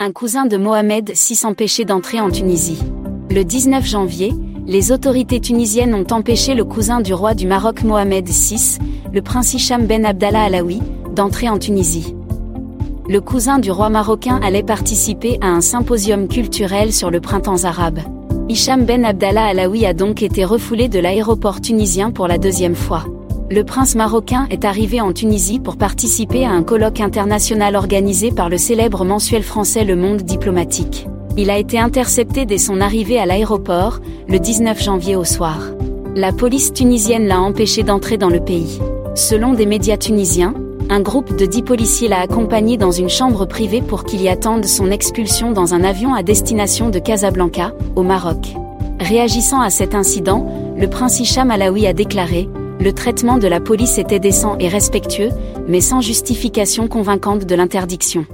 Un cousin de Mohamed VI empêché d'entrer en Tunisie. Le 19 janvier, les autorités tunisiennes ont empêché le cousin du roi du Maroc Mohamed VI, le prince Hicham Ben Abdallah Alaoui, d'entrer en Tunisie. Le cousin du roi marocain allait participer à un symposium culturel sur le printemps arabe. Hicham Ben Abdallah Alaoui a donc été refoulé de l'aéroport tunisien pour la deuxième fois le prince marocain est arrivé en Tunisie pour participer à un colloque international organisé par le célèbre mensuel français Le Monde diplomatique. Il a été intercepté dès son arrivée à l'aéroport, le 19 janvier au soir. La police tunisienne l'a empêché d'entrer dans le pays. Selon des médias tunisiens, un groupe de dix policiers l'a accompagné dans une chambre privée pour qu'il y attende son expulsion dans un avion à destination de Casablanca, au Maroc. Réagissant à cet incident, le prince Hicham Alaoui a déclaré le traitement de la police était décent et respectueux, mais sans justification convaincante de l'interdiction.